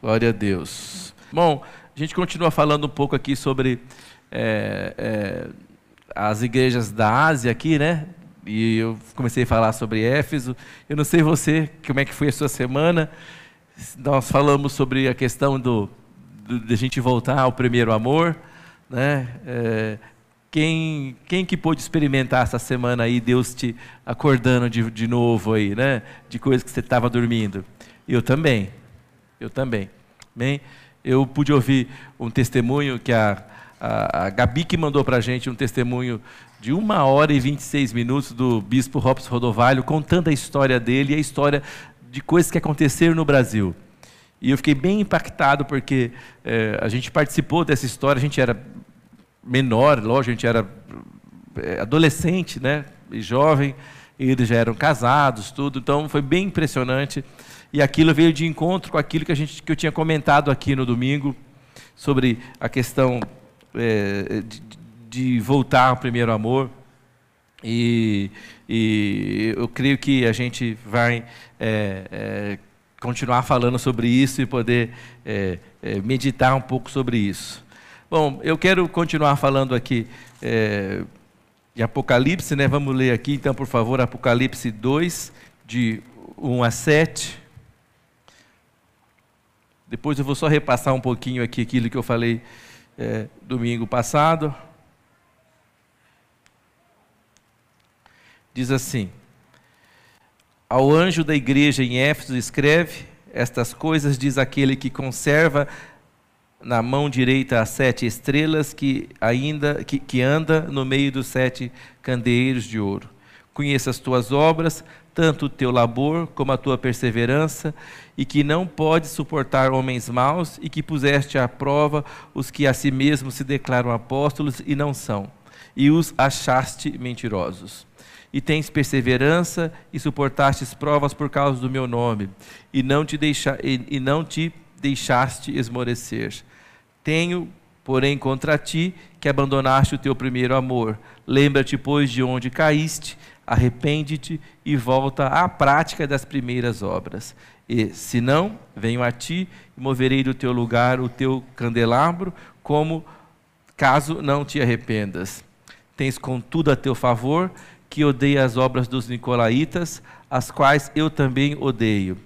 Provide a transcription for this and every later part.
Glória a Deus. Bom, a gente continua falando um pouco aqui sobre é, é, as igrejas da Ásia aqui, né? E eu comecei a falar sobre Éfeso. Eu não sei você, como é que foi a sua semana. Nós falamos sobre a questão do, do de a gente voltar ao primeiro amor, né? É, quem, quem que pôde experimentar essa semana aí, Deus te acordando de, de novo aí, né? De coisas que você estava dormindo. Eu também. Eu também. Bem, eu pude ouvir um testemunho que a, a, a Gabi que mandou para a gente um testemunho de uma hora e 26 minutos do bispo Robson Rodovalho, contando a história dele e a história de coisas que aconteceram no Brasil. E eu fiquei bem impactado porque é, a gente participou dessa história, a gente era menor, lógico, a gente era é, adolescente, né, e jovem, e eles já eram casados, tudo, então foi bem impressionante. E aquilo veio de encontro com aquilo que, a gente, que eu tinha comentado aqui no domingo, sobre a questão é, de, de, voltar ao primeiro amor. E, e, eu creio que a gente vai é, é, continuar falando sobre isso e poder é, é, meditar um pouco sobre isso. Bom, eu quero continuar falando aqui é, de Apocalipse, né? Vamos ler aqui, então, por favor, Apocalipse 2, de 1 a 7. Depois eu vou só repassar um pouquinho aqui aquilo que eu falei é, domingo passado. Diz assim: Ao anjo da igreja em Éfeso escreve: Estas coisas diz aquele que conserva na mão direita as sete estrelas que ainda que, que anda no meio dos sete candeeiros de ouro. Conheça as tuas obras, tanto o teu labor como a tua perseverança, e que não podes suportar homens maus, e que puseste à prova os que a si mesmos se declaram apóstolos e não são, e os achaste mentirosos. E tens perseverança e suportastes provas por causa do meu nome, e não te, deixa, e, e não te deixaste esmorecer. Tenho, porém, contra ti que abandonaste o teu primeiro amor. Lembra-te, pois, de onde caíste arrepende-te e volta à prática das primeiras obras. E, se não, venho a ti e moverei do teu lugar o teu candelabro, como caso não te arrependas. Tens contudo a teu favor que odeia as obras dos nicolaítas, as quais eu também odeio.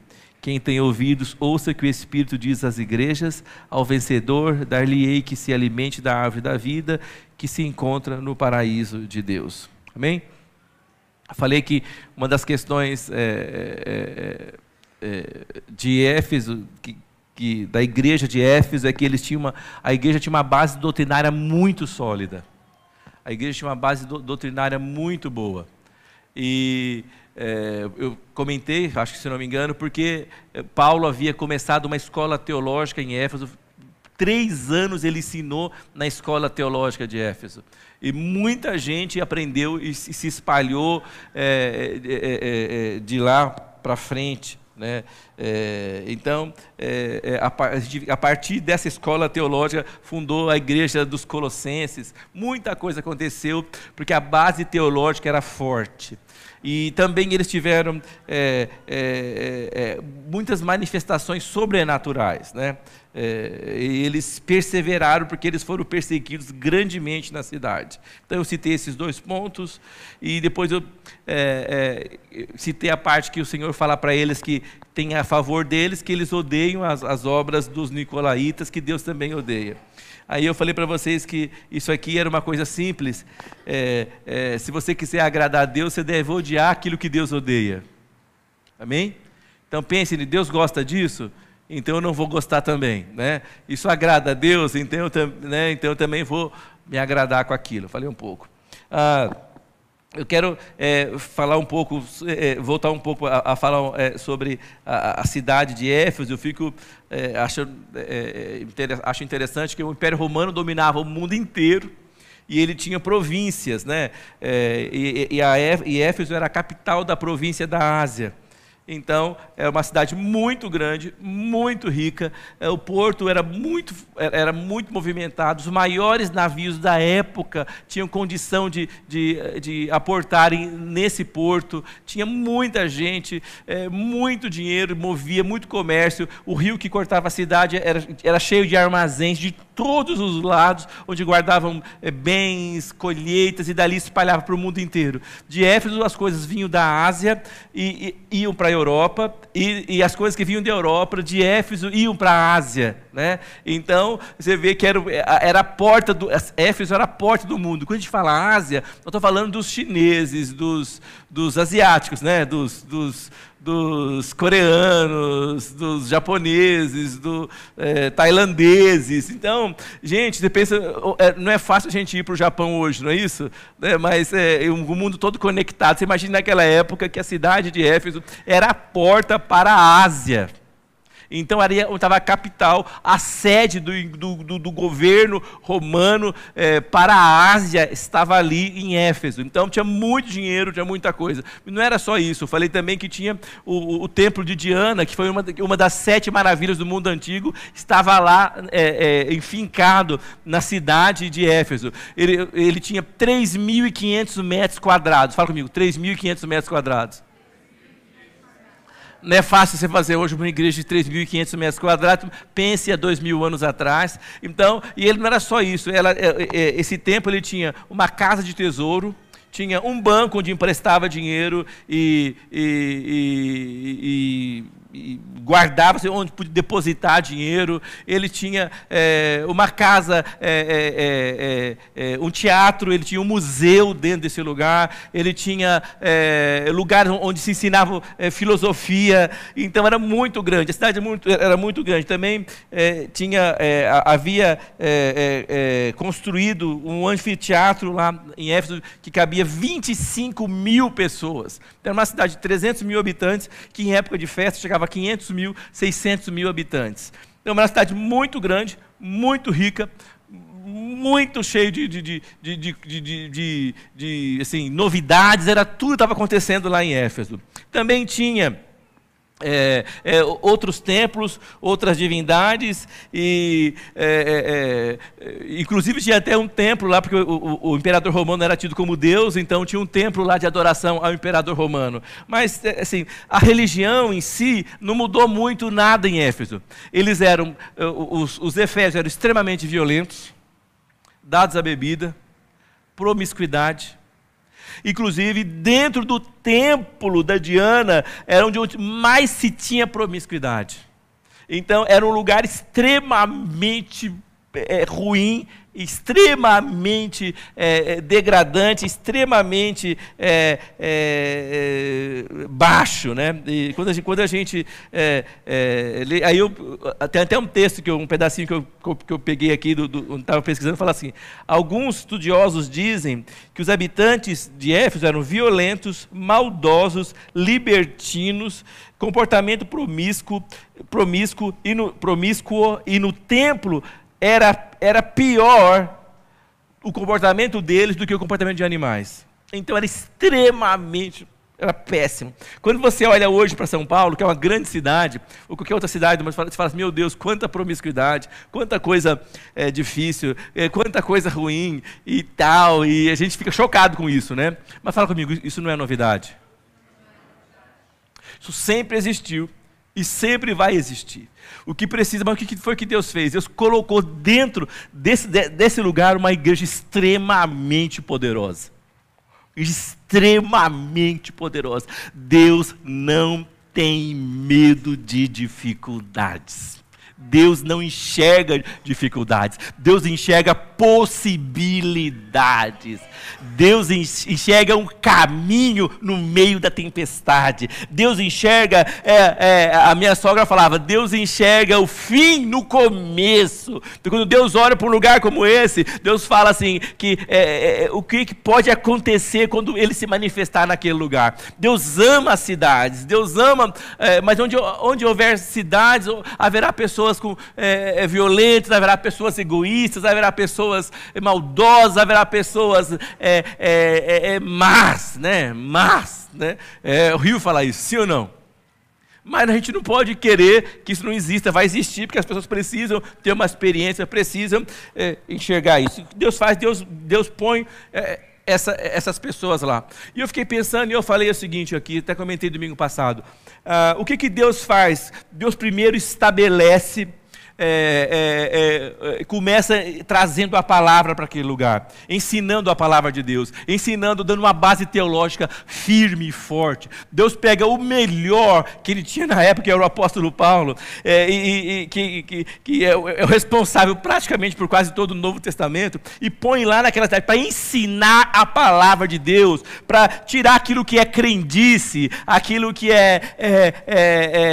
Quem tem ouvidos, ouça que o Espírito diz às igrejas: ao vencedor, dar-lhe-ei que se alimente da árvore da vida, que se encontra no paraíso de Deus. Amém? Falei que uma das questões é, é, de Éfeso, que, que, da igreja de Éfeso, é que eles tinham uma, a igreja tinha uma base doutrinária muito sólida. A igreja tinha uma base do, doutrinária muito boa. E é, eu comentei, acho que se não me engano, porque é, Paulo havia começado uma escola teológica em Éfeso. Três anos ele ensinou na escola teológica de Éfeso. E muita gente aprendeu e se espalhou é, é, é, é de lá para frente. Né? É, então, é, a, partir dessa escola teológica, fundou a igreja dos Colossenses. Muita coisa aconteceu, porque a base teológica era forte. E também eles tiveram é, é, é, muitas manifestações sobrenaturais. Né? É, eles perseveraram porque eles foram perseguidos grandemente na cidade. Então eu citei esses dois pontos e depois eu é, é, citei a parte que o Senhor fala para eles que tem a favor deles que eles odeiam as, as obras dos nicolaítas que Deus também odeia. Aí eu falei para vocês que isso aqui era uma coisa simples. É, é, se você quiser agradar a Deus, você deve odiar aquilo que Deus odeia. Amém? Então pense, Deus gosta disso? Então eu não vou gostar também. Né? Isso agrada a Deus, então eu, né, então eu também vou me agradar com aquilo. Falei um pouco. Ah, eu quero é, falar um pouco, é, voltar um pouco a, a falar é, sobre a, a, cidade de Éfeso. Eu fico é, acho, é, é, acho interessante que o Império Romano dominava o mundo inteiro e ele tinha províncias, né? e, e, a, e Éfeso era a capital da província da Ásia. Então, era uma cidade muito grande, muito rica. É, o porto era muito, era muito movimentado. Os maiores navios da época tinham condição de, de, de aportarem nesse porto. Tinha muita gente, é, muito dinheiro, movia muito comércio. O rio que cortava a cidade era, era cheio de armazéns de todos os lados, onde guardavam é, bens, colheitas, e dali espalhava para o mundo inteiro. De Éfeso, as coisas vinham da Ásia e, e iam para Europa, e, e, as coisas que vinham da Europa, de Éfeso, iam para a Ásia. Né? Então, você vê que era, era a porta do. Éfeso era a porta do mundo. Quando a gente fala Ásia, eu estou falando dos chineses, dos, dos asiáticos, né? dos, dos dos coreanos, dos japoneses, dos é, tailandeses. Então, gente, você pensa, é, não é fácil a gente ir para o Japão hoje, não é isso? É, mas é, o mundo todo conectado. Você imagina naquela época que a cidade de Éfeso era a porta para a Ásia. Então ali estava a capital, a sede do, do, do, do governo romano é, para a Ásia estava ali em Éfeso. Então tinha muito dinheiro, tinha muita coisa. Não era só isso, eu falei também que tinha o, o templo de Diana, que foi uma, uma das sete maravilhas do mundo antigo, estava lá é, é, enfincado na cidade de Éfeso. Ele, ele tinha 3.500 metros quadrados. Fala comigo, 3.500 metros quadrados. Não é fácil você fazer hoje uma igreja de 3.500 metros quadrados, pense há dois mil anos atrás. Então, e ele não era só isso. Ela, é, é, esse tempo ele tinha uma casa de tesouro, tinha um banco onde emprestava dinheiro e, e, e, e guardava onde podia depositar dinheiro. Ele tinha é, uma casa, é, é, um teatro, ele tinha um museu dentro desse lugar, ele tinha lugares onde se ensinava filosofia. Então era muito grande, a cidade muito, era muito grande. Também tinha, havia construído um anfiteatro lá em Éfeso que cabia 25 mil pessoas. Era uma cidade de 300 mil habitantes que em época de festa chegava a 500 mil, 600 mil habitantes. Então, uma cidade muito grande, muito rica, muito cheio de, de, de, de, de assim, novidades, era tudo estava acontecendo lá em Éfeso. Também tinha é, é, outros templos, outras divindades, e é, é, é, inclusive tinha até um templo lá, porque o, o, o, imperador romano era tido como Deus, então tinha um templo lá de adoração ao imperador romano. Mas, é, assim, a religião em si não mudou muito nada em Éfeso. Eles eram, os, os efésios eram extremamente violentos, dados à bebida, promiscuidade, Inclusive, dentro do templo da Diana, era onde mais se tinha promiscuidade. Então, era um lugar extremamente é, ruim extremamente é, é, degradante, extremamente é, é, é, baixo, né? E quando a gente, quando a gente é, aí eu tem até um texto que eu, um pedacinho que eu, que eu peguei aqui do, do estava pesquisando fala assim: alguns estudiosos dizem que os habitantes de Éfeso eram violentos, maldosos, libertinos, comportamento promíscuo, promíscuo e no, promíscuo e no templo era, era pior o comportamento deles do que o comportamento de animais. Então era extremamente, era péssimo. Quando você olha hoje para São Paulo, que é uma grande cidade, ou qualquer outra cidade, você fala assim, meu Deus, quanta promiscuidade, quanta coisa é, difícil, é, quanta coisa ruim e tal, e a gente fica chocado com isso, né? Mas fala comigo, isso não é novidade. Isso sempre existiu e sempre vai existir. O que precisa, mas o que foi que Deus fez? Deus colocou dentro desse, desse lugar uma igreja extremamente poderosa. Extremamente poderosa. Deus não tem medo de dificuldades. Deus não enxerga dificuldades, Deus enxerga possibilidades. Deus enxerga um caminho no meio da tempestade. Deus enxerga, é, é, a minha sogra falava, Deus enxerga o fim no começo. Então, quando Deus olha para um lugar como esse, Deus fala assim que é, é, o que pode acontecer quando Ele se manifestar naquele lugar. Deus ama as cidades, Deus ama, é, mas onde, onde houver cidades, haverá pessoas com, é, violentas, haverá pessoas egoístas, haverá pessoas maldosas, haverá pessoas é, é, é, é más, né? Más, né? É, o Rio fala isso, sim ou não? Mas a gente não pode querer que isso não exista, vai existir, porque as pessoas precisam ter uma experiência, precisam é, enxergar isso. Deus faz, Deus, Deus põe é, essa, essas pessoas lá. E eu fiquei pensando, e eu falei o seguinte aqui, até comentei domingo passado. Ah, o que, que Deus faz? Deus primeiro estabelece é, é, é, começa trazendo a palavra para aquele lugar, ensinando a palavra de Deus, ensinando, dando uma base teológica firme e forte. Deus pega o melhor que ele tinha na época, que era o apóstolo Paulo, é, e, e que, que, que é, o é responsável praticamente por quase todo o Novo Testamento, e põe lá naquela cidade para ensinar a palavra de Deus, para tirar aquilo que é crendice, aquilo que é, é, é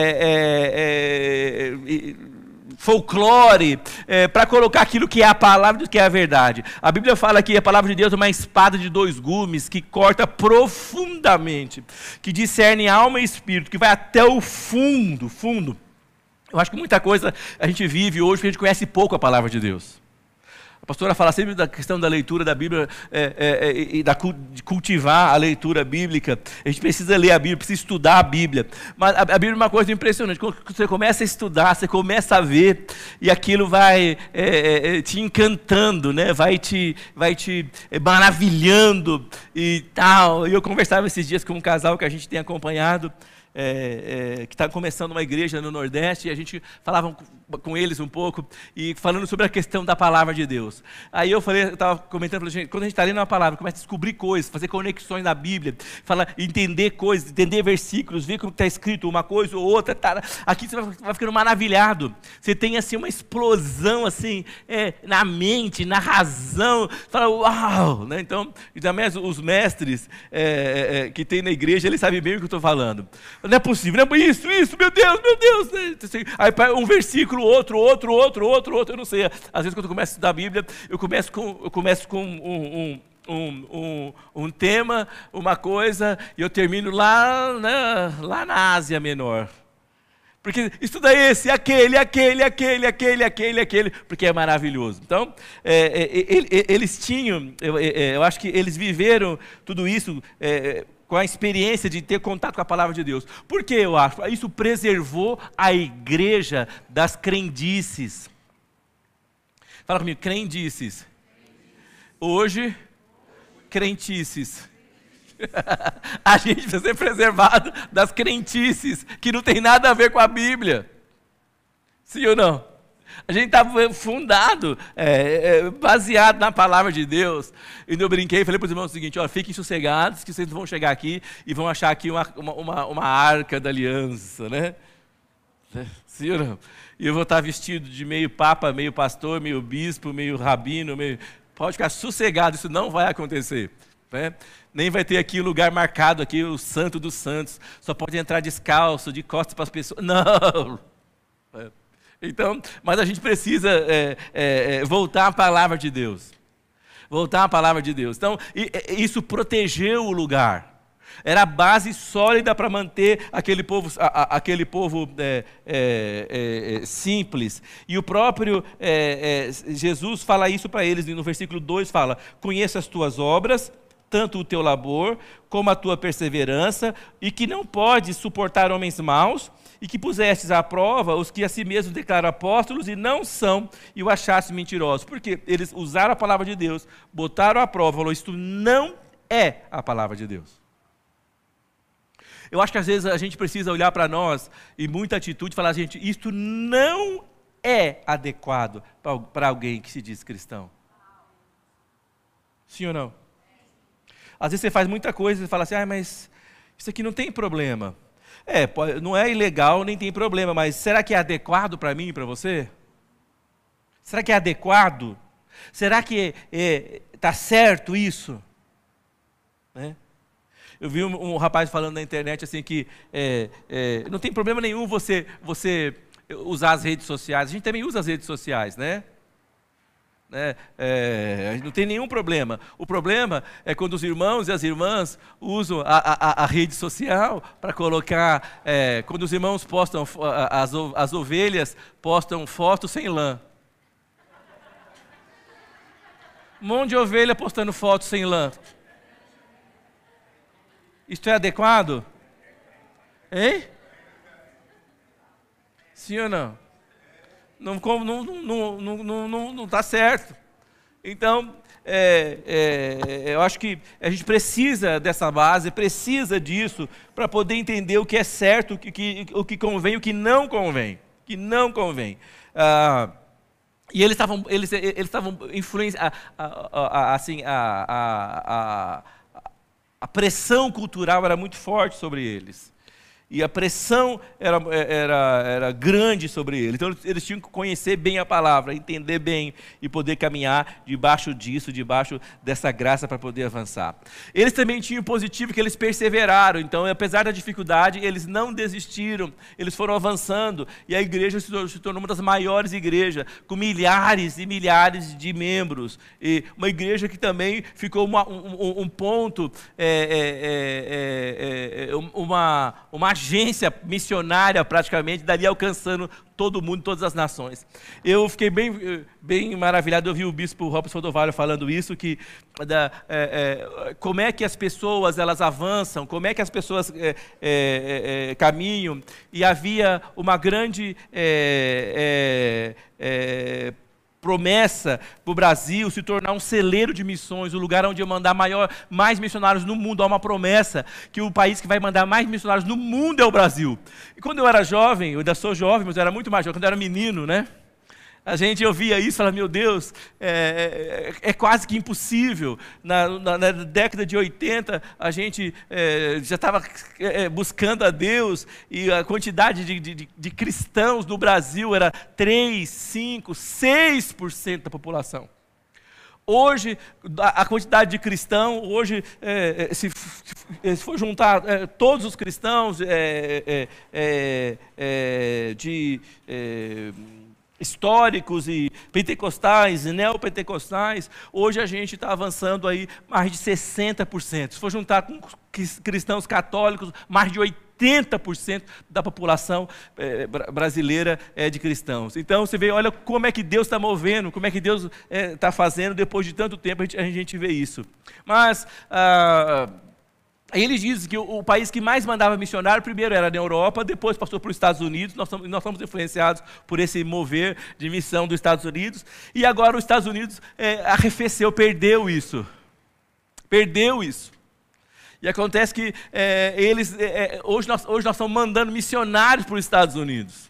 folclore, é, para colocar aquilo que é a palavra do que é a verdade. A Bíblia fala que a palavra de Deus é uma espada de dois gumes que corta profundamente, que discerne alma e espírito, que vai até o fundo, fundo. Eu acho que muita coisa a gente vive hoje porque a gente conhece pouco a palavra de Deus pastora fala sempre da questão da leitura da Bíblia é, é, é, e da, de cultivar a leitura bíblica. A gente precisa ler a Bíblia, precisa estudar a Bíblia. Mas a, a Bíblia é uma coisa impressionante. Quando você começa a estudar, você começa a ver e aquilo vai é, é, é, te encantando, né? vai te, vai te maravilhando e tal. E eu conversava esses dias com um casal que a gente tem acompanhado é, é, que está começando uma igreja no Nordeste, e a gente falava com eles um pouco, e falando sobre a questão da palavra de Deus. Aí eu falei, eu estava comentando, falei, gente, quando a gente está lendo uma palavra, começa a descobrir coisas, fazer conexões na Bíblia, fala, entender coisas, entender versículos, ver como está escrito uma coisa ou outra, tá, aqui você vai, vai, ficando maravilhado. Você tem assim uma explosão assim é, na mente, na razão, fala, uau! Né? Então, também os mestres é, é, é, que tem na igreja, eles sabem bem o que eu estou falando. Não é possível, não é isso, isso, meu Deus, meu Deus. Né? Aí um versículo, outro, outro, outro, outro, outro, eu não sei. Às vezes quando eu começo a estudar a Bíblia, eu começo com, eu começo com um, um um, um, um, tema, uma coisa, e eu termino lá, né, lá na Ásia Menor. Porque estuda esse, aquele, aquele, aquele, aquele, aquele, aquele, porque é maravilhoso. Então, é, é, eles tinham, eu, é, eu, acho que eles viveram tudo isso é, com a experiência de ter contato com a palavra de Deus. Por que eu acho? Isso preservou a igreja das crendices. Fala comigo, crendices. Hoje, crentices. a gente precisa ser preservado das crentices, que não tem nada a ver com a Bíblia. Sim ou não? A gente está fundado, é, é, baseado na palavra de Deus. E eu brinquei e falei para os irmãos o seguinte: ó, fiquem sossegados, que vocês vão chegar aqui e vão achar aqui uma, uma, uma arca da aliança, né? Sim ou não? E eu vou estar vestido de meio papa, meio pastor, meio bispo, meio rabino, meio... Pode ficar sossegado, isso não vai acontecer. Né? Nem vai ter aqui o lugar marcado aqui, o santo dos santos. Só pode entrar descalço, de costas para as pessoas. Não! É. Então, mas a gente precisa é, é, é, voltar à palavra de Deus. Voltar à palavra de Deus. Então, isso protegeu o lugar. Era a base sólida para manter aquele povo, a, a, aquele povo é, é, é, simples. E o próprio Jesus fala isso para eles, no versículo 2 fala: Conheça as tuas obras, tanto o teu labor como a tua perseverança, e que não podes suportar homens maus, e que pusestes à prova os que a si mesmos declaram apóstolos e não são, e o achaste mentirosos. Porque eles usaram a palavra de Deus, botaram à prova, falou, isto não é a palavra de Deus. Eu acho que às vezes a gente precisa olhar para nós e muita atitude e falar, gente, isto não é adequado para alguém que se diz cristão. Sim ou não? Às vezes você faz muita coisa e fala assim, ah, mas isso aqui não tem problema. É, não é ilegal nem tem problema, mas será que é adequado para mim e para você? Será que é adequado? Será que está é, tá certo isso? Né? Eu vi um, um, rapaz falando na internet assim que é, é, não tem problema nenhum você, você usar as redes sociais. A gente também usa as redes sociais, né? Né? É, não tem nenhum problema. O problema é quando os irmãos e as irmãs usam a, a, a rede social para colocar. É, quando os irmãos postam, as, as ovelhas postam fotos sem lã. Um monte de ovelha postando fotos sem lã. Isto é adequado? Hein? Sim ou não? Não está não, não, não, não, não, tá certo. Então, é, é, eu acho que a gente precisa dessa base, precisa disso, para poder entender o que é certo, o que, o que convém, o que não convém. Que não convém. Ah, e eles estavam eles estavam influenciando, assim, a, a, a, a pressão cultural era muito forte sobre eles e a pressão era, era, era grande sobre ele. Então eles tinham que conhecer bem a palavra, entender bem e poder caminhar debaixo disso, debaixo dessa graça para poder avançar. Eles também tinham positivo que eles perseveraram, então apesar da dificuldade, eles não desistiram, eles foram avançando e a igreja se tornou uma das maiores igrejas, com milhares e milhares de membros. E uma igreja que também ficou uma, um, um, ponto, é, é, é, uma, uma agência missionária praticamente, dali alcançando todo mundo, todas as nações. Eu fiquei bem, bem maravilhado, eu vi o bispo Robson Fodovalho falando isso, que da, é, é, como é que as pessoas elas avançam, como é que as pessoas é, é, é caminham, e havia uma grande é, promessa para o Brasil se tornar um celeiro de missões, o lugar onde eu mandar maior, mais missionários no mundo. Há uma promessa que o país que vai mandar mais missionários no mundo é o Brasil. E quando eu era jovem, eu ainda sou jovem, mas eu era muito mais jovem, quando eu era menino, né? A gente ouvia isso e falava, meu Deus, é, é, é quase que impossível. Na, na, na, década de 80, a gente é, já estava é, é, buscando a Deus e a quantidade de, de, de cristãos no Brasil era 3, 5, 6% da população. Hoje, a quantidade de cristãos, hoje, é, se, se, for juntar é, todos os cristãos é, de históricos e pentecostais e neopentecostais, hoje a gente está avançando aí mais de 60%. Se for juntar com cristãos católicos, mais de 80% da população é, brasileira é de cristãos. Então você vê, olha como é que Deus está movendo, como é que Deus está é, fazendo, depois de tanto tempo a gente, a gente vê isso. Mas. Ah, Aí ele diz que o, o, país que mais mandava missionário, primeiro era na Europa, depois passou para os Estados Unidos, nós somos, nós influenciados por esse mover de missão dos Estados Unidos, e agora os Estados Unidos é, arrefeceu, perdeu isso. Perdeu isso. E acontece que é, eles, é, é hoje, nós, hoje nós estamos mandando missionários para os Estados Unidos.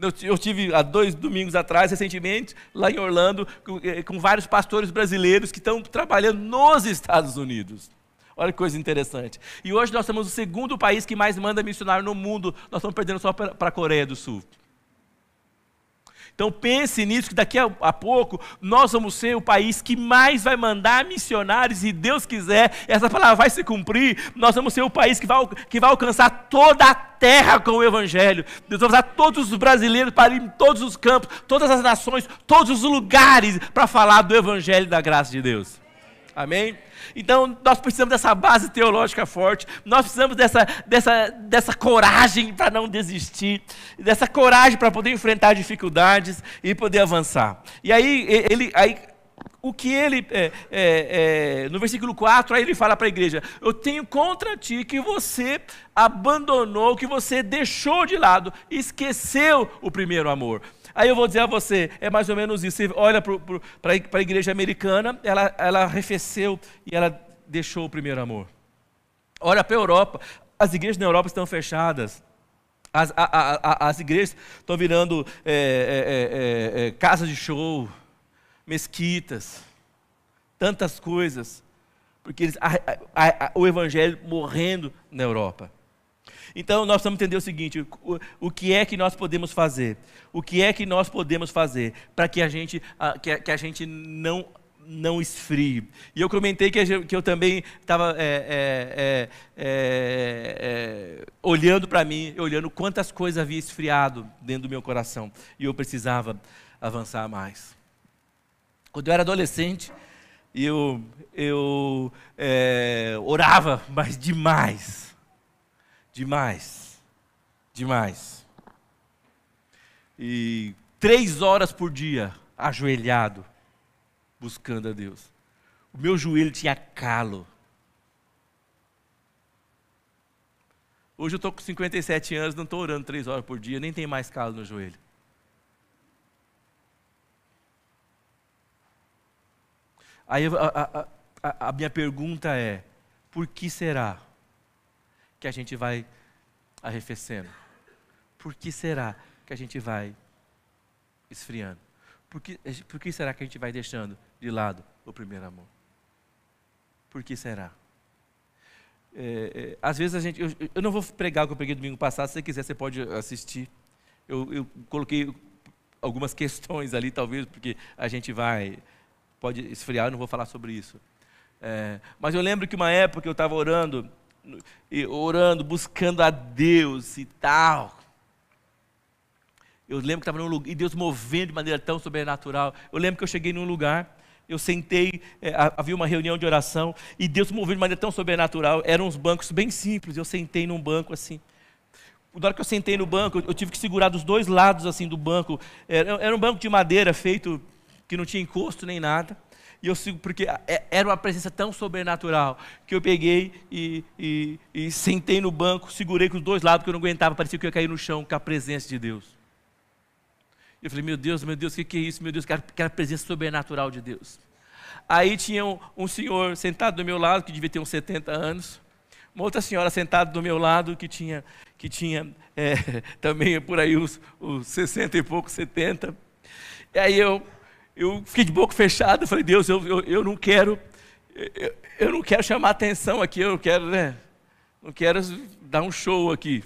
Eu, eu tive há dois domingos atrás, recentemente, lá em Orlando, com, é, com vários pastores brasileiros que estão trabalhando nos Estados Unidos. Olha que coisa interessante. E hoje nós somos o segundo país que mais manda missionário no mundo. Nós estamos perdendo só para a Coreia do Sul. Então pense nisso, que daqui a, a, pouco nós vamos ser o país que mais vai mandar missionários, e Deus quiser, essa palavra vai se cumprir, nós vamos ser o país que vai, que vai alcançar toda a terra com o Evangelho. Deus vai usar todos os brasileiros para ir em todos os campos, todas as nações, todos os lugares para falar do Evangelho da graça de Deus. Amém? Então, nós precisamos dessa base teológica forte, nós precisamos dessa, dessa, dessa coragem para não desistir, dessa coragem para poder enfrentar dificuldades e poder avançar. E aí, ele, aí o que ele, é, é, é, no versículo 4, aí ele fala para a igreja: Eu tenho contra ti que você abandonou, que você deixou de lado, esqueceu o primeiro amor. Aí eu vou dizer a você, é mais ou menos isso. Você olha para a igreja americana, ela, ela arrefeceu e ela deixou o primeiro amor. Olha para a Europa, as igrejas na Europa estão fechadas. As, a, a, a, as igrejas estão virando é, é, é, casas de show, mesquitas, tantas coisas, porque eles, o evangelho morrendo na Europa. Então nós precisamos entender o seguinte: o, o, que é que nós podemos fazer? O que é que nós podemos fazer para que a gente, a, que, a, que a gente não não esfrie. E eu comentei que, eu, que eu também estava é, é, é, é, olhando para mim, olhando quantas coisas havia esfriado dentro do meu coração. E eu precisava avançar mais. Quando eu era adolescente, eu, eu é, orava, mas demais Demais. Demais. E três horas por dia, ajoelhado, buscando a Deus. O meu joelho tinha calo. Hoje eu estou com 57 anos, não estou orando três horas por dia, nem tem mais calo no joelho. Aí a, a, a, a minha pergunta é: por que será que a gente vai arrefecendo? Por que será que a gente vai esfriando? Por que, por que será que a gente vai deixando de lado o primeiro amor? Por que será? É, é, às vezes a gente. Eu, eu, não vou pregar o que eu preguei domingo passado, se você quiser, você pode assistir. Eu, eu coloquei algumas questões ali, talvez, porque a gente vai. Pode esfriar, eu não vou falar sobre isso. É, mas eu lembro que uma época eu estava orando, orando, buscando a Deus e tal. Eu lembro que estava num lugar, e Deus movendo de maneira tão sobrenatural. Eu lembro que eu cheguei num lugar, eu sentei, é, havia uma reunião de oração, e Deus moveu de maneira tão sobrenatural. Eram uns bancos bem simples, eu sentei num banco assim. Na hora que eu sentei no banco, eu, eu tive que segurar dos dois lados assim do banco. Era, era um banco de madeira feito que não tinha encosto nem nada. E eu sigo, porque é, era uma presença tão sobrenatural que eu peguei e, e, e, sentei no banco, segurei com os dois lados, porque eu não aguentava, parecia que eu ia cair no chão com a presença de Deus. Eu falei, meu Deus, meu Deus, o que, que é isso? Meu Deus, aquela presença sobrenatural de Deus. Aí tinha um, um, senhor sentado do meu lado, que devia ter uns 70 anos, uma outra senhora sentada do meu lado, que tinha, que tinha é, também por aí os, os 60 e pouco, 70. E aí eu, eu fiquei de boca fechada, falei, Deus, eu, eu, eu não quero, eu, eu não quero chamar atenção aqui, eu não quero, né? Não quero dar um show aqui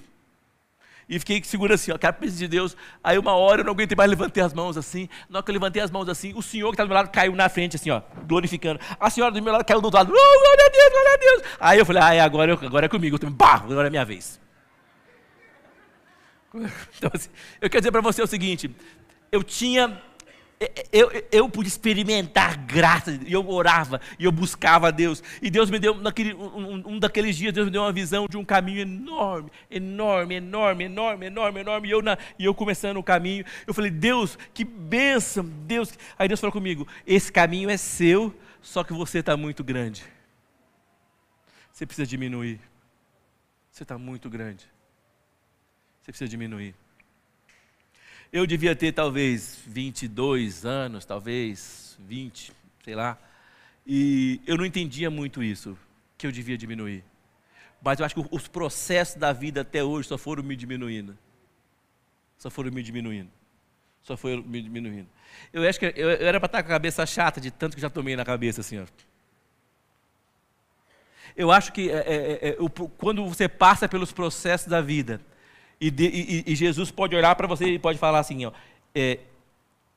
e fiquei seguro assim, ó, quero a presença de Deus. Aí uma hora eu não aguentei mais, levantei as mãos assim. Na hora que eu levantei as mãos assim, o senhor que estava do meu lado caiu na frente, assim, ó, glorificando. A senhora do meu lado caiu do outro lado, oh, glória a Deus, glória a Deus. Aí eu falei, ah, agora, eu, agora é comigo, eu bah, agora é minha vez. Então, assim, eu quero dizer para você o seguinte: eu tinha eu, eu pude experimentar graça, e eu orava, e eu buscava a Deus, e Deus me deu, naquele, um, um, daqueles dias, Deus me deu uma visão de um caminho enorme, enorme, enorme, enorme, enorme, enorme, e eu, na, e eu começando o caminho, eu falei, Deus, que bênção, Deus, aí Deus falou comigo, esse caminho é seu, só que você está muito grande, você precisa diminuir, você está muito grande, você precisa diminuir. Eu devia ter talvez 22 anos, talvez 20, sei lá. E eu não entendia muito isso, que eu devia diminuir. Mas eu acho que os processos da vida até hoje só foram me diminuindo. Só foram me diminuindo. Só foram me diminuindo. Eu acho que eu, eu era para estar com a cabeça chata de tanto que já tomei na cabeça assim, ó. Eu acho que é, é, é, quando você passa pelos processos da vida, e, de, e, e Jesus pode olhar para você e pode falar assim: ó, é,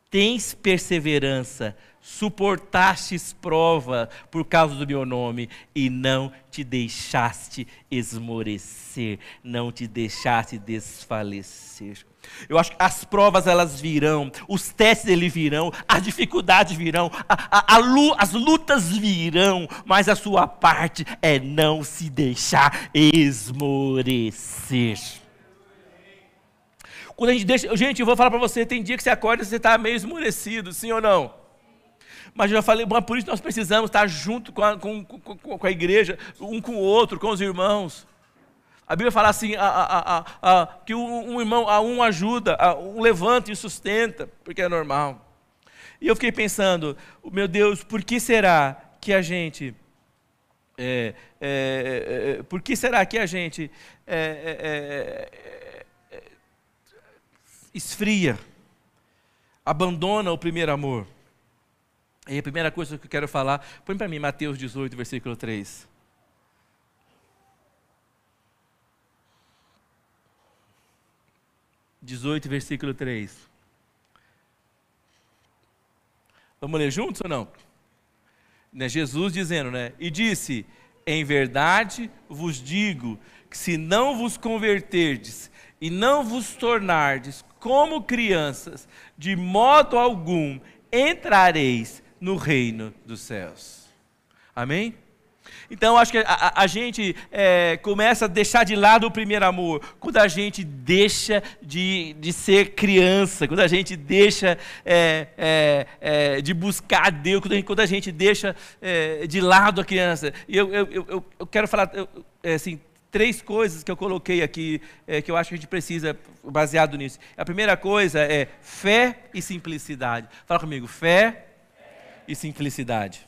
tens perseverança, suportastes prova por causa do meu nome e não te deixaste esmorecer, não te deixaste desfalecer. Eu acho que as provas elas virão, os testes eles virão, as dificuldades virão, a, a, a, as lutas virão, mas a sua parte é não se deixar esmorecer. Quando a gente deixa. Gente, eu vou falar para você: tem dia que você acorda e você está meio esmurecido, sim ou não? Mas eu já falei, mas por isso nós precisamos estar junto com a, com, com, com a igreja, um com o outro, com os irmãos. A Bíblia fala assim: a, a, a, que um, um, irmão, a um ajuda, um levanta e sustenta, porque é normal. E eu fiquei pensando, meu Deus, por que será que a gente. É, é, é, por que será que a gente é, é, esfria, abandona o primeiro amor. E a primeira coisa que eu quero falar, põe para mim Mateus 18, versículo 3. Dezoito, versículo 3. Vamos ler juntos ou não? Né, Jesus dizendo, né? E disse: Em verdade vos digo que se não vos converterdes e não vos tornardes como crianças, de modo algum entrareis no reino dos céus. Amém? Então, acho que a, a, a gente é, começa a deixar de lado o primeiro amor quando a gente deixa de, de ser criança, quando a gente deixa é, é, é de buscar Deus, quando a gente, quando a gente deixa é, de lado a criança. E eu, eu, eu, eu quero falar, é, assim, três coisas que eu coloquei aqui, é, que eu acho que a gente precisa, baseado nisso. A primeira coisa é fé e simplicidade. Fala comigo, fé e simplicidade.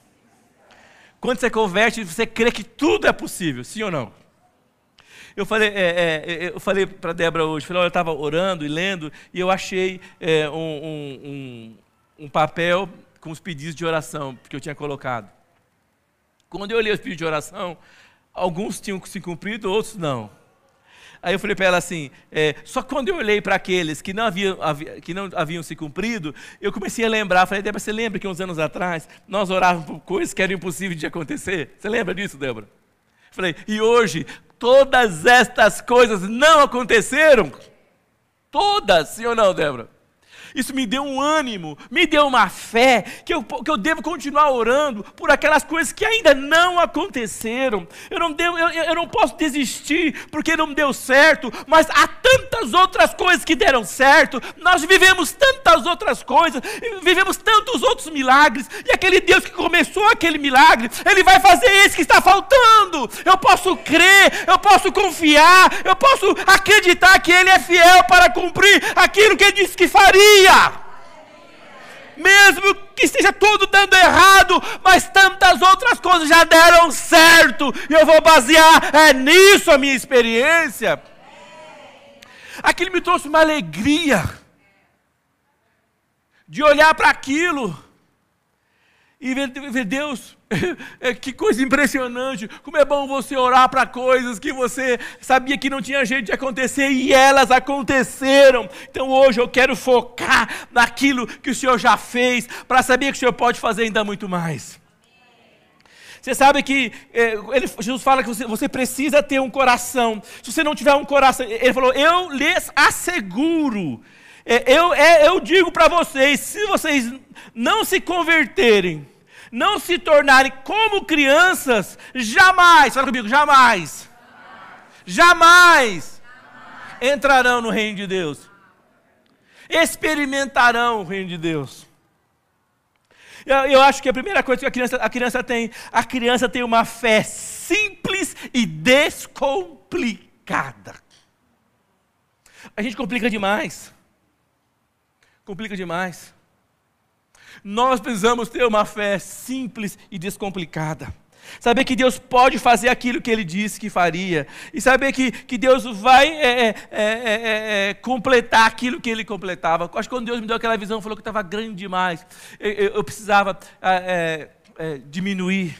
Quando você converte, você crê que tudo é possível, sim ou não? Eu falei, é, é, eu falei para Débora hoje, falei, eu estava orando e lendo, e eu achei é, um, um, um papel com os pedidos de oração que eu tinha colocado. Quando eu olhei os pedidos de oração, alguns tinham se cumprido, outros não. Aí eu falei para ela assim: é, só quando eu olhei para aqueles que não, haviam, que não haviam se cumprido, eu comecei a lembrar. Falei, Débora, você lembra que uns anos atrás nós orávamos por coisas que eram impossíveis de acontecer? Você lembra disso, Débora? Falei, e hoje todas estas coisas não aconteceram? Todas, sim ou não, Débora? Isso me deu um ânimo, me deu uma fé que eu, que eu devo continuar orando por aquelas coisas que ainda não aconteceram. Eu não, devo, eu, eu não posso desistir porque não deu certo, mas há tantas outras coisas que deram certo. Nós vivemos tantas outras coisas, vivemos tantos outros milagres, e aquele Deus que começou aquele milagre, Ele vai fazer esse que está faltando. Eu posso crer, eu posso confiar, eu posso acreditar que Ele é fiel para cumprir aquilo que Ele disse que faria mesmo que esteja tudo dando errado, mas tantas outras coisas já deram certo, e eu vou basear é nisso a minha experiência. Aquilo me trouxe uma alegria de olhar para aquilo e ver, ver Deus é, que coisa impressionante. Como é bom você orar para coisas que você sabia que não tinha jeito de acontecer e elas aconteceram. Então hoje eu quero focar naquilo que o Senhor já fez, para saber que o Senhor pode fazer ainda muito mais. Você sabe que é, ele, Jesus fala que você, você, precisa ter um coração. Se você não tiver um coração, ele falou: Eu lhes asseguro. É, eu, é, eu digo para vocês: se vocês não se converterem, não se tornarem como crianças, jamais, fala comigo, jamais, jamais, entrarão no reino de Deus, experimentarão o reino de Deus. Eu, eu, acho que a primeira coisa que a criança, a criança tem, a criança tem uma fé simples e descomplicada. A gente complica demais. Complica demais. Nós precisamos ter uma fé simples e descomplicada. Saber que Deus pode fazer aquilo que Ele disse que faria. E saber que, que Deus vai é, é, é, é completar aquilo que Ele completava. Acho que quando Deus me deu aquela visão, falou que estava grande demais. Eu, eu, eu precisava é, é, diminuir.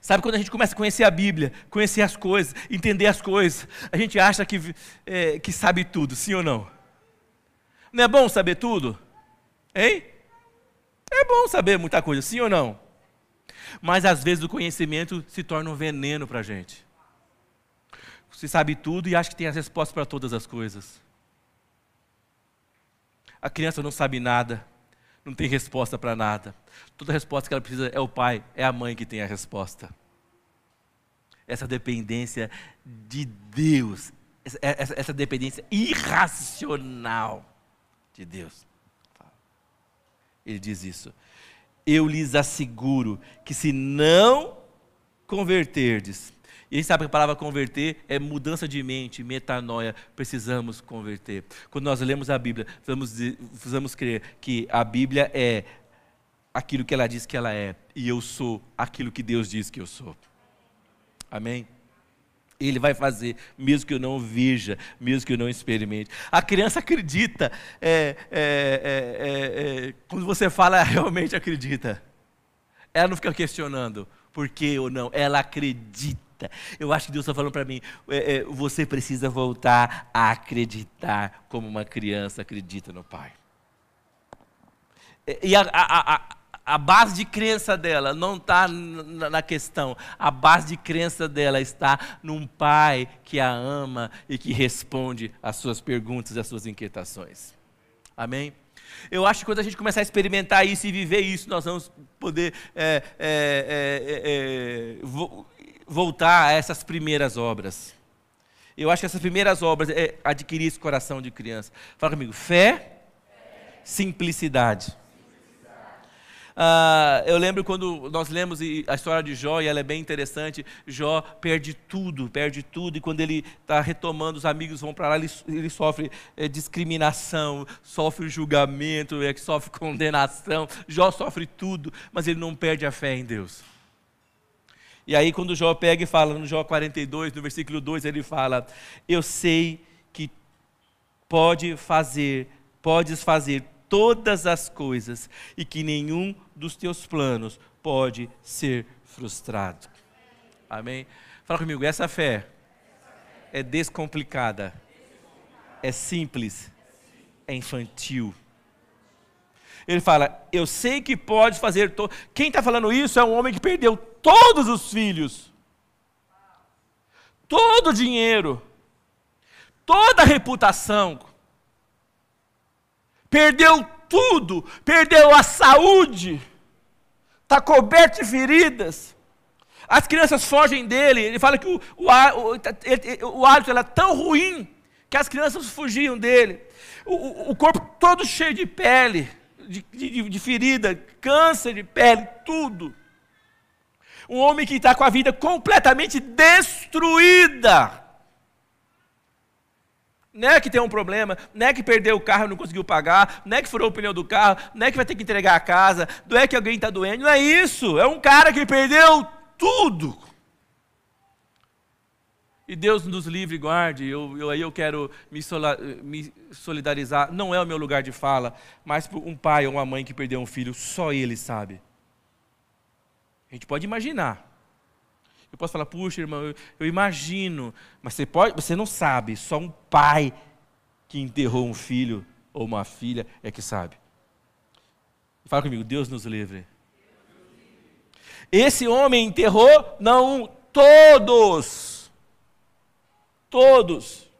Sabe quando a gente começa a conhecer a Bíblia, conhecer as coisas, entender as coisas, a gente acha que, que sabe tudo, sim ou não? Não é bom saber tudo? Hein? É bom saber muita coisa, sim ou não? Mas às vezes o conhecimento se torna um veneno para a gente. Você sabe tudo e acha que tem as respostas para todas as coisas. A criança não sabe nada, não tem resposta para nada. Toda resposta que ela precisa é o pai, é a mãe que tem a resposta. Essa dependência de Deus, essa, essa dependência irracional de Deus. Ele diz isso. Eu lhes asseguro que se não converterdes, e aí sabe que a palavra converter é mudança de mente, metanoia. Precisamos converter. Quando nós lemos a Bíblia, precisamos, precisamos crer que a Bíblia é aquilo que ela diz que ela é, e eu sou aquilo que Deus diz que eu sou. Amém? Ele vai fazer, mesmo que eu não veja, mesmo que eu não experimente. A criança acredita. É, é, é, é quando você fala, realmente acredita. Ela não fica questionando por que ou não. Ela acredita. Eu acho que Deus está falando para mim: é, é, você precisa voltar a acreditar como uma criança acredita no Pai. E a, a, a, a base de crença dela não está na questão. A base de crença dela está num pai que a ama e que responde às suas perguntas, às suas inquietações. Amém? Eu acho que quando a gente começar a experimentar isso e viver isso, nós vamos poder é, é, é, voltar a essas primeiras obras. Eu acho que essas primeiras obras é adquirir esse coração de criança. Fala comigo, fé, simplicidade Ah, eu lembro quando nós lemos a história de Jó, e ela é bem interessante. Jó perde tudo, perde tudo, e quando ele está retomando, os amigos vão para lá, ele, ele sofre é, discriminação, sofre julgamento, é, sofre condenação. Jó sofre tudo, mas ele não perde a fé em Deus. E aí, quando Jó pega e fala, no Jó 42, no versículo 2, ele fala: Eu sei que pode fazer, podes fazer todas as coisas e que nenhum dos teus planos pode ser frustrado. Amém? Fala comigo, essa fé é descomplicada, é simples, é infantil. Ele fala: Eu sei que pode fazer. To... Quem está falando isso é um homem que perdeu todos os filhos, todo o dinheiro, toda a reputação perdeu tudo, perdeu a saúde, está coberto de feridas. As crianças fogem dele, ele fala que o, o, o, o hálito era tão ruim que as crianças fugiam dele. O, o corpo todo cheio de pele, de, de, de ferida, câncer de pele, tudo. Um homem que está com a vida completamente destruída. Não é que tem um problema, não é que perdeu o carro e não conseguiu pagar, não é que furou o pneu do carro, não é que vai ter que entregar a casa, não é que alguém está doente, não é isso. É um cara que perdeu tudo. E Deus nos livre e guarde. Eu, eu, aí eu quero me, me solidarizar. Não é o meu lugar de fala, mas um pai ou uma mãe que perdeu um filho, só ele sabe. A gente pode imaginar. Eu posso falar, puxa, irmão, eu, eu imagino, mas você, pode, você não sabe, só um pai que enterrou um filho ou uma filha é que sabe. Fala comigo, Deus nos livre. Esse homem enterrou não todos. Todos.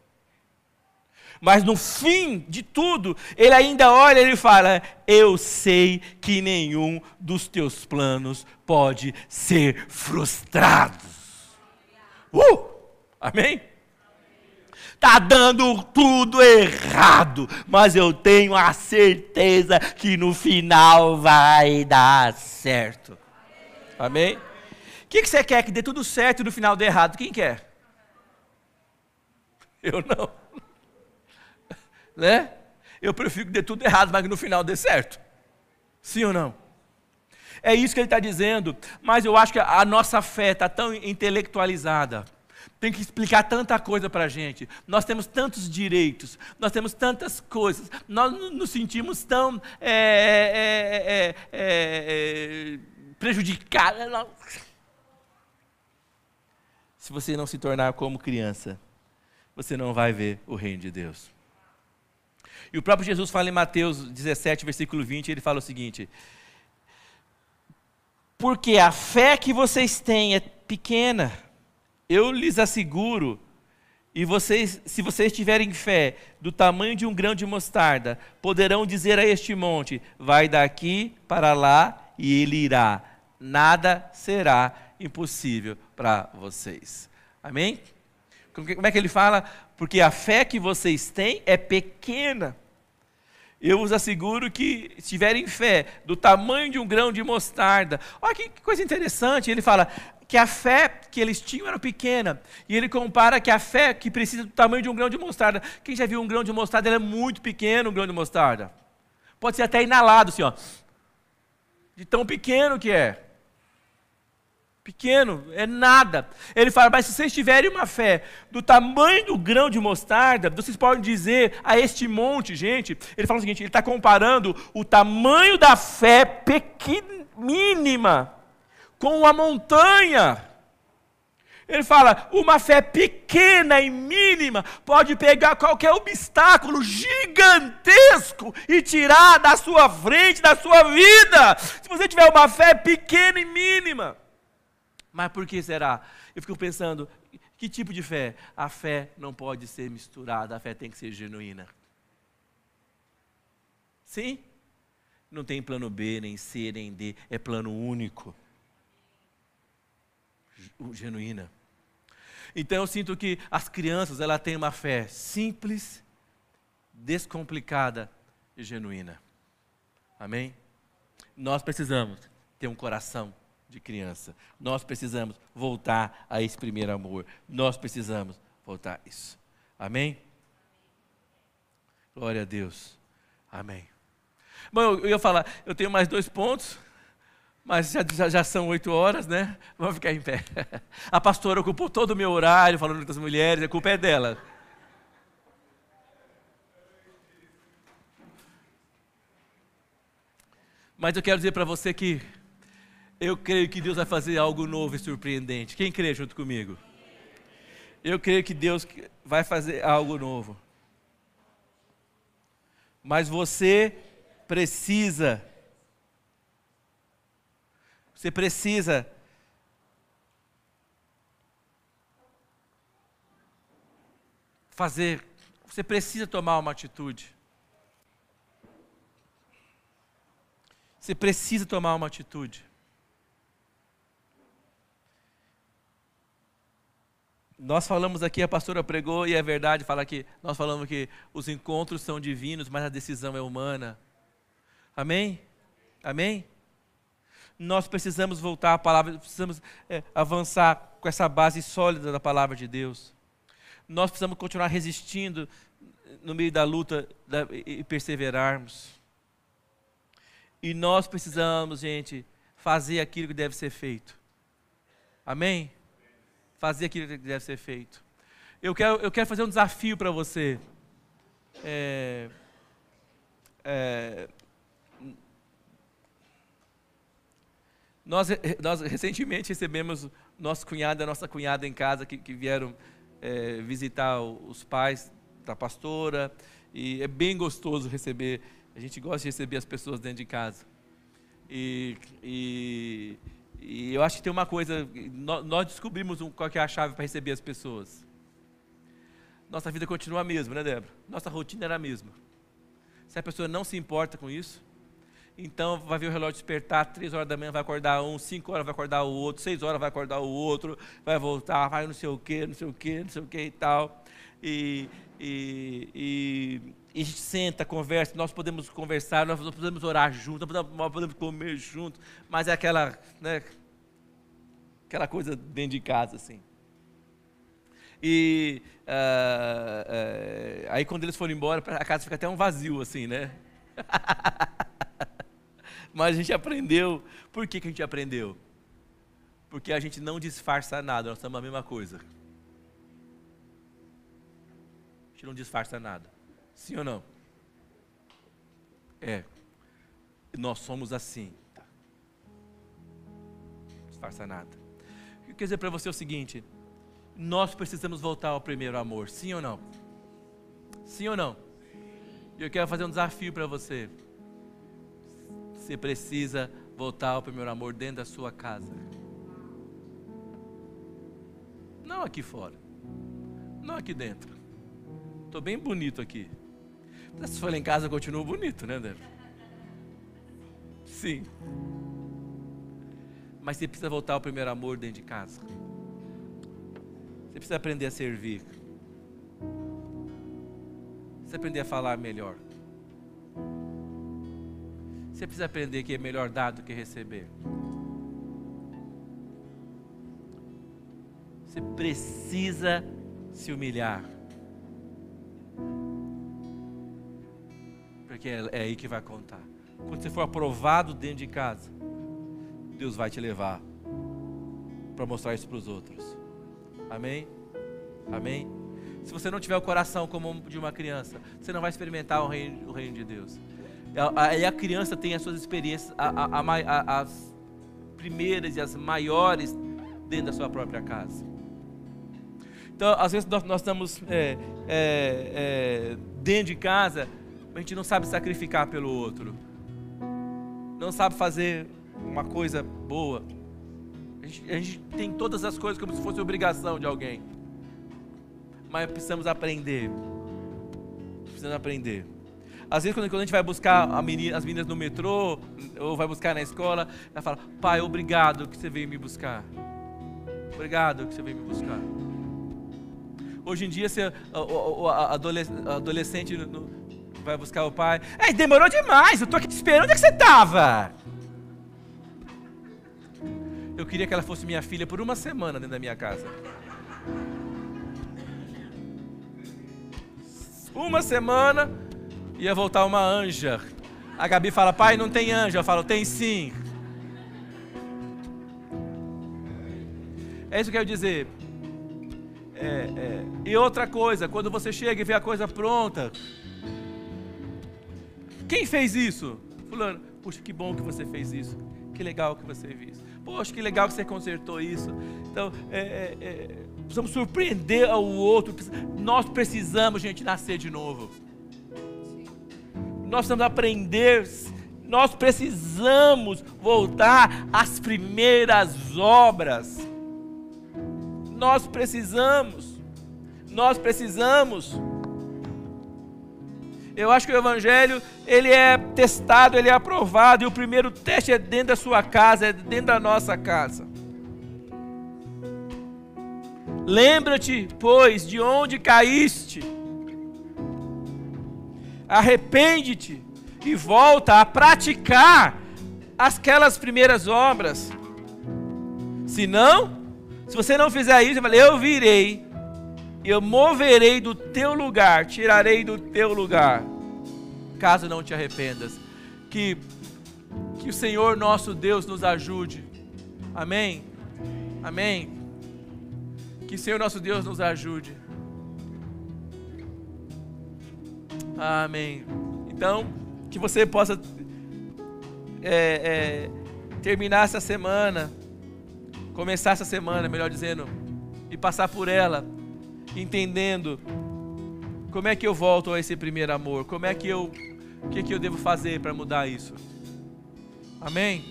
Mas no fim de tudo, ele ainda olha e ele fala: Eu sei que nenhum dos teus planos pode ser frustrado. Uh! Amém? Está dando tudo errado, mas eu tenho a certeza que no final vai dar certo. Amém? O que, que você quer? Que dê tudo certo e no final dê errado? Quem quer? Eu não né? Eu prefiro que dê tudo errado, mas que no final dê certo. Sim ou não? É isso que ele está dizendo, mas eu acho que a nossa fé está tão intelectualizada, tem que explicar tanta coisa para a gente. Nós temos tantos direitos, nós temos tantas coisas, nós nos sentimos tão é, é, é, prejudicados. Se você não se tornar como criança, você não vai ver o reino de Deus. E o próprio Jesus fala em Mateus 17, versículo 20, ele fala o seguinte: Porque a fé que vocês têm é pequena, eu lhes asseguro, e vocês, se vocês tiverem fé do tamanho de um grão de mostarda, poderão dizer a este monte: vai daqui para lá, e ele irá. Nada será impossível para vocês. Amém? Como é que ele fala? Porque a fé que vocês têm é pequena eu vos asseguro que se tiverem fé do tamanho de um grão de mostarda. Olha que coisa interessante, ele fala que a fé que eles tinham era pequena, e ele compara que a fé que precisa do tamanho de um grão de mostarda. Quem já viu um grão de mostarda, ele é muito pequeno, um grão de mostarda. Pode ser até inalado, assim, ó. De tão pequeno que é. Pequeno, é nada. Ele fala, mas se vocês tiverem uma fé do tamanho do grão de mostarda, vocês podem dizer a este monte, gente. Ele fala o seguinte: ele está comparando o tamanho da fé pequenínima com a montanha. Ele fala, uma fé pequena e mínima pode pegar qualquer obstáculo gigantesco e tirar da sua frente, da sua vida. Se você tiver uma fé pequena e mínima. Mas por que será? Eu fico pensando, que tipo de fé? A fé não pode ser misturada, a fé tem que ser genuína. Sim? Não tem plano B, nem C, nem D, é plano único. Genuína. Então eu sinto que as crianças, ela têm uma fé simples, descomplicada e genuína. Amém? Nós precisamos ter um coração de criança. Nós precisamos voltar a esse primeiro amor. Nós precisamos voltar a isso. Amém? Glória a Deus. Amém. Bom, eu ia falar, eu tenho mais dois pontos, mas já, já, já são oito horas, né? Vamos ficar em pé. A pastora ocupou todo o meu horário falando com as mulheres, a culpa é dela. Mas eu quero dizer para você que eu creio que Deus vai fazer algo novo e surpreendente. Quem crê junto comigo? Eu creio que Deus vai fazer algo novo. Mas você precisa, você precisa fazer, você precisa tomar uma atitude. Você precisa tomar uma atitude. Nós falamos aqui, a pastora pregou, e é verdade, fala que nós falamos que os encontros são divinos, mas a decisão é humana. Amém? Amém? Nós precisamos voltar à palavra, precisamos é, avançar com essa base sólida da palavra de Deus. Nós precisamos continuar resistindo no meio da luta da, e perseverarmos. E nós precisamos, gente, fazer aquilo que deve ser feito. Amém? Fazer aquilo que deve ser feito. Eu quero, eu quero fazer um desafio para você. É, é, nós, nós recentemente recebemos nosso cunhado e nossa cunhada em casa que, que vieram é, visitar os pais da pastora e é bem gostoso receber. A gente gosta de receber as pessoas dentro de casa. E, e e eu acho que tem uma coisa, nós descobrimos qual é a chave para receber as pessoas. Nossa vida continua a mesma, né, Débora? Nossa rotina era a mesma. Se a pessoa não se importa com isso, então vai ver o relógio despertar, três horas da manhã vai acordar um, cinco horas vai acordar o outro, seis horas vai acordar o outro, vai voltar, vai não sei o que, não sei o que, não sei o que e tal. E, e, e, e, a gente senta, conversa, nós podemos conversar, nós podemos orar juntos, nós podemos comer juntos, mas é aquela, né, aquela coisa dentro de casa, assim. E uh, uh, aí quando eles foram embora, a casa fica até um vazio, assim, né? mas a gente aprendeu. Por que, que a gente aprendeu? Porque a gente não disfarça nada, nós estamos a mesma coisa gente não disfarça nada. Sim ou não? É. Nós somos assim. Tá. Não disfarça nada. O que eu quero dizer para você é o seguinte: nós precisamos voltar ao primeiro amor. Sim ou não? Sim ou não? Eu quero fazer um desafio para você. Você precisa voltar ao primeiro amor dentro da sua casa. Não aqui fora. Não aqui dentro. Estou bem bonito aqui. Se for lá em casa, eu continuo bonito, né, Débora? Sim. Mas você precisa voltar ao primeiro amor dentro de casa. Você precisa aprender a servir. Você precisa aprender a falar melhor. Você precisa aprender que é melhor dar do que receber. Você precisa se humilhar. Porque é, é aí que vai contar. Quando você for aprovado dentro de casa, Deus vai te levar para mostrar isso para os outros. Amém? Amém? Se você não tiver o coração como de uma criança, você não vai experimentar o reino, o reino de Deus. E a, criança tem as suas experiências, a, a, as primeiras e as maiores dentro da sua própria casa. Então, às vezes nós, nós estamos é, é, é, dentro de casa a gente não sabe sacrificar pelo outro, não sabe fazer uma coisa boa. A gente, a gente tem todas as coisas como se fosse obrigação de alguém, mas precisamos aprender. Precisamos aprender. Às vezes, quando a gente vai buscar menina, as meninas no metrô, ou vai buscar na escola, ela fala: Pai, obrigado que você veio me buscar. Obrigado que você veio me buscar. Hoje em dia, você, o, adolescente vai buscar o pai. Ei, demorou demais, eu tô aqui te esperando. Onde é que você estava? eu queria que ela fosse minha filha por uma semana dentro da minha casa. Uma semana ia voltar uma anja. A Gabi fala: Pai, não tem anja. Eu falo: Tem sim. É isso que eu quero dizer. É, é. E outra coisa, quando você chega e vê a coisa pronta, quem fez isso? Fulano, puxa, que bom que você fez isso. Que legal que você fez isso. Poxa, que legal que você consertou isso. Então, é, é, é, precisamos surpreender ao outro. Nós precisamos, gente, nascer de novo. Nós precisamos aprender. Nós precisamos voltar às primeiras obras. Nós precisamos. Nós precisamos. Eu acho que o evangelho, ele é testado, ele é aprovado, e o primeiro teste é dentro da sua casa, é dentro da nossa casa. Lembra-te, pois, de onde caíste. Arrepende-te e volta a praticar aquelas primeiras obras. Se não, se você não fizer isso, eu virei eu moverei do teu lugar, tirarei do teu lugar, caso não te arrependas. Que, que o Senhor nosso Deus nos ajude. Amém? Amém? Que o Senhor nosso Deus nos ajude. Amém. Então, que você possa é, é, terminar essa semana, começar essa semana, melhor dizendo, e passar por ela entendendo como é que eu volto a esse primeiro amor, como é que eu, o que, que eu devo fazer para mudar isso. Amém?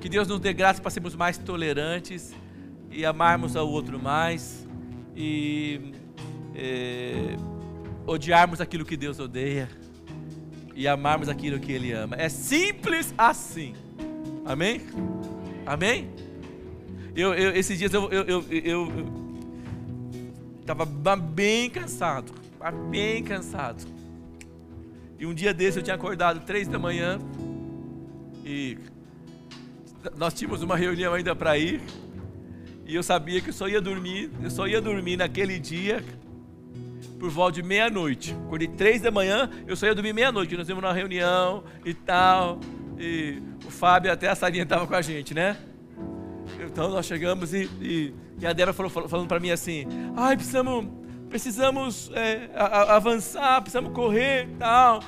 Que Deus nos dê graça para sermos mais tolerantes e amarmos ao outro mais e é, odiarmos aquilo que Deus odeia e amarmos aquilo que Ele ama. É simples assim. Amém? Amém? Eu, eu esses dias eu, eu, eu, eu Estava bem cansado, bem cansado. E um dia desse eu tinha acordado três da manhã e nós tínhamos uma reunião ainda para ir. E eu sabia que eu só ia dormir, eu só ia dormir naquele dia por volta de meia-noite. Acordei três da manhã, eu só ia dormir meia-noite, nós íamos numa reunião e tal. E o Fábio até a Sarinha estava com a gente, né? Então nós chegamos e, e, e a Débora falou, falando para mim assim: ai, precisamos, precisamos é, a, a, avançar, precisamos correr e tal.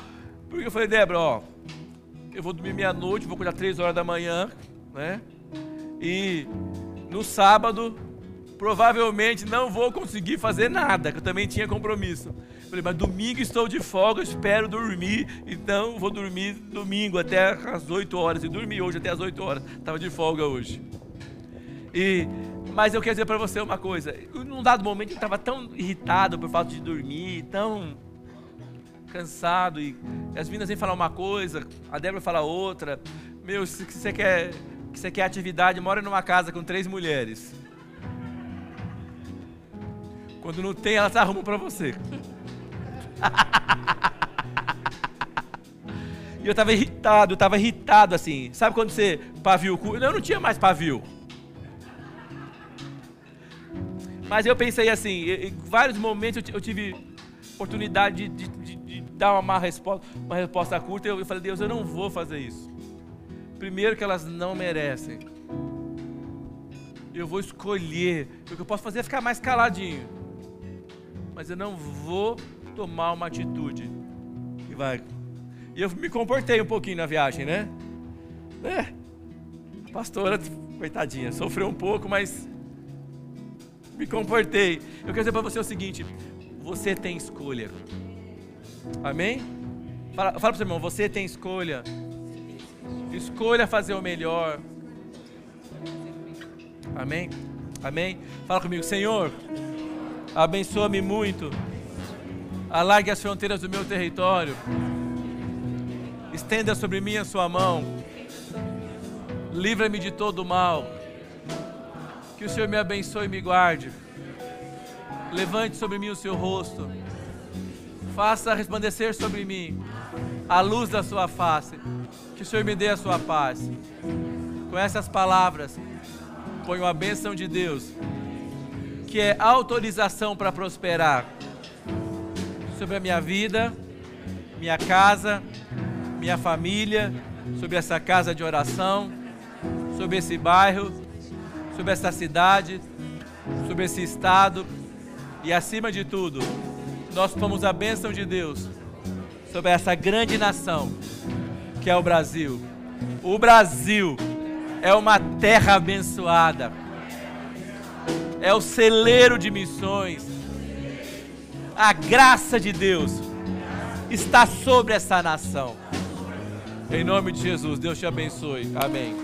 Porque eu falei, Débora, ó, eu vou dormir meia-noite, vou acordar três horas da manhã, né? E no sábado, provavelmente não vou conseguir fazer nada, que eu também tinha compromisso. Falei, mas domingo estou de folga, espero dormir, então vou dormir domingo até as 8 horas. E dormi hoje até as 8 horas, estava de folga hoje. E, mas eu quero dizer para você uma coisa. Num dado momento eu estava tão irritado por falta de dormir, tão cansado. E as meninas vêm falar uma coisa, a Débora fala outra. Meu, se você quer, se você quer atividade, mora numa casa com três mulheres. Quando não tem, elas arrumam para você. E eu estava irritado, estava irritado assim. Sabe quando você pavio? Eu não tinha mais pavio. Mas eu pensei assim, em vários momentos eu tive oportunidade de, de, de dar uma resposta, uma resposta curta. Eu, eu falei, Deus, eu não vou fazer isso. Primeiro que elas não merecem. Eu vou escolher. O que eu posso fazer é ficar mais caladinho. Mas eu não vou tomar uma atitude que vai. E eu me comportei um pouquinho na viagem, né? É. Pastora, coitadinha, sofreu um pouco, mas me comportei. Eu quero dizer para você o seguinte: você tem escolha. Amém? Fala, fala para o seu irmão: você tem escolha. Escolha fazer o melhor. Amém? Amém? Fala comigo, Senhor, abençoa-me muito. Alargue as fronteiras do meu território. Estenda sobre mim a sua mão. Livra-me de todo mal que o Senhor me abençoe e me guarde. Levante sobre mim o seu rosto. Faça resplandecer sobre mim a luz da sua face. Que o Senhor me dê a sua paz. com essas palavras, ponho a bênção de Deus, que é autorização para prosperar sobre a minha vida, minha casa, minha família, sobre essa casa de oração, sobre esse bairro, sobre essa cidade, sobre esse estado e acima de tudo, nós pomos a bênção de Deus sobre essa grande nação que é o Brasil. O Brasil é uma terra abençoada, é o celeiro de missões. A graça de Deus está sobre essa nação. Em nome de Jesus, Deus te abençoe. Amém.